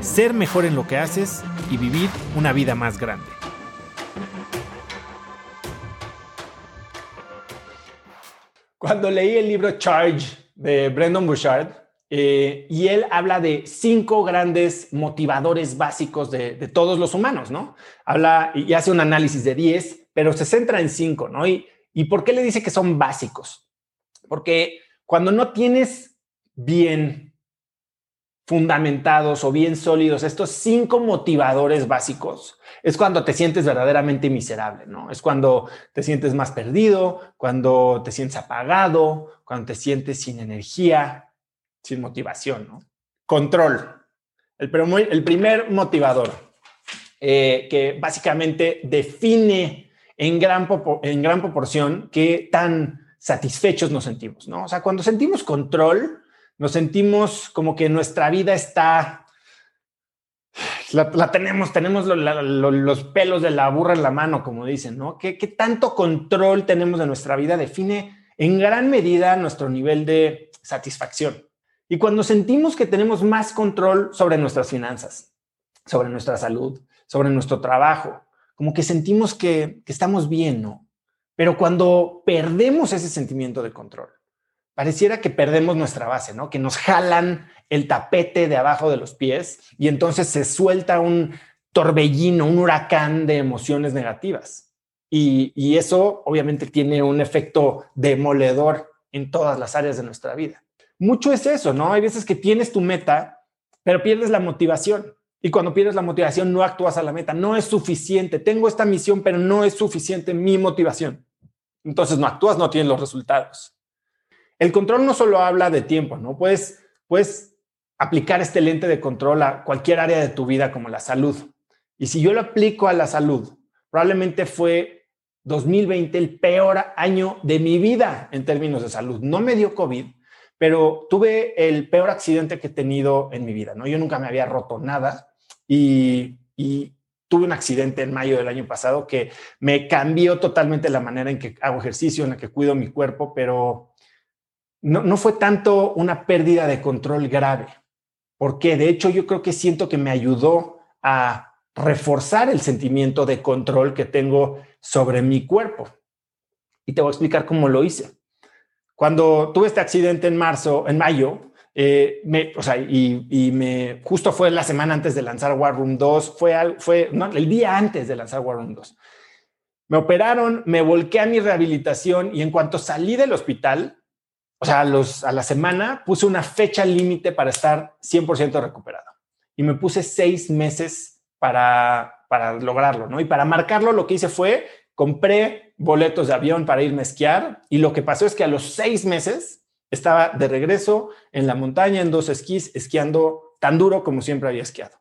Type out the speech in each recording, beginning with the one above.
ser mejor en lo que haces y vivir una vida más grande. Cuando leí el libro Charge de Brendan Bouchard, eh, y él habla de cinco grandes motivadores básicos de, todos los humanos, ¿no? Habla y hace un análisis de 10, pero se centra en cinco, ¿no? Y, ¿Y por qué le dice que son básicos? Porque cuando no tienes bien fundamentados o bien sólidos, estos cinco motivadores básicos, es cuando te sientes verdaderamente miserable, ¿no? Es cuando te sientes más perdido, cuando te sientes apagado, cuando te sientes sin energía, sin motivación, ¿no? Control. El, el primer motivador, eh, que básicamente define en gran, en gran proporción qué tan satisfechos nos sentimos, ¿no? O sea, cuando sentimos control, nos sentimos como que nuestra vida está, la, tenemos, tenemos los pelos de la burra en la mano, como dicen, ¿no? ¿Qué, ¿Qué tanto control tenemos de nuestra vida define en gran medida nuestro nivel de satisfacción? Y cuando sentimos que tenemos más control sobre nuestras finanzas, sobre nuestra salud, sobre nuestro trabajo, como que sentimos que, que estamos bien, ¿no? Pero cuando perdemos ese sentimiento de control, pareciera que perdemos nuestra base, ¿no? Que nos jalan el tapete de abajo de los pies y entonces se suelta un torbellino, un huracán de emociones negativas. Y, eso obviamente tiene un efecto demoledor en todas las áreas de nuestra vida. Mucho es eso, ¿no? Hay veces que tienes tu meta, pero pierdes la motivación. Y cuando pierdes la motivación, no actúas a la meta. No es suficiente. Tengo esta misión, pero no es suficiente mi motivación. Entonces no actúas, no tienes los resultados. El control no solo habla de tiempo, ¿no? Puedes, puedes aplicar este lente de control a cualquier área de tu vida como la salud. Y si yo lo aplico a la salud, probablemente fue 2020 el peor año de mi vida en términos de salud. No me dio COVID, pero tuve el peor accidente que he tenido en mi vida, ¿no? Yo nunca me había roto nada y, y tuve un accidente en mayo del año pasado que me cambió totalmente la manera en que hago ejercicio, en la que cuido mi cuerpo, pero no, fue tanto una pérdida de control grave, porque de hecho yo creo que siento que me ayudó a reforzar el sentimiento de control que tengo sobre mi cuerpo. Y te voy a explicar cómo lo hice. Cuando tuve este accidente en marzo, en mayo, eh, o sea, y, me justo fue la semana antes de lanzar War Room 2, fue, fue el día antes de lanzar War Room 2. Me operaron, me volqué a mi rehabilitación y en cuanto salí del hospital, o sea, a, la semana puse una fecha límite para estar 100% recuperado. Y me puse seis meses para, para lograrlo, ¿no? Y para marcarlo lo que hice fue, compré boletos de avión para irme a esquiar y lo que pasó es que a los seis meses estaba de regreso en la montaña, en dos esquís, esquiando tan duro como siempre había esquiado.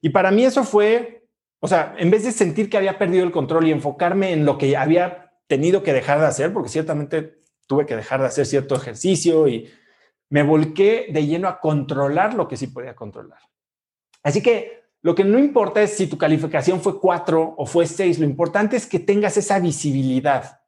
Y para mí eso fue, o sea, en vez de sentir que había perdido el control y enfocarme en lo que había tenido que dejar de hacer, porque ciertamente tuve que dejar de hacer cierto ejercicio y me volqué de lleno a controlar lo que sí podía controlar. Así que lo que no importa es si tu calificación fue 4 o fue 6, lo importante es que tengas esa visibilidad,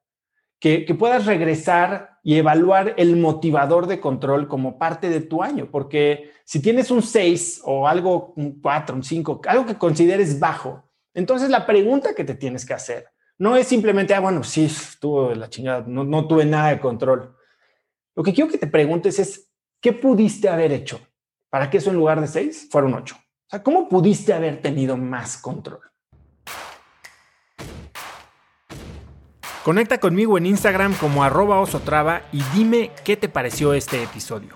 que, que puedas regresar y evaluar el motivador de control como parte de tu año, porque si tienes un 6 o algo, un 4, un 5, algo que consideres bajo, entonces la pregunta que te tienes que hacer no es simplemente, ah, bueno, sí, estuvo la chingada, no, no tuve nada de control. Lo que quiero que te preguntes es, ¿qué pudiste haber hecho para que eso en lugar de seis fuera un ocho? O sea, ¿cómo pudiste haber tenido más control? Conecta conmigo en Instagram como arroba osotrava y dime qué te pareció este episodio.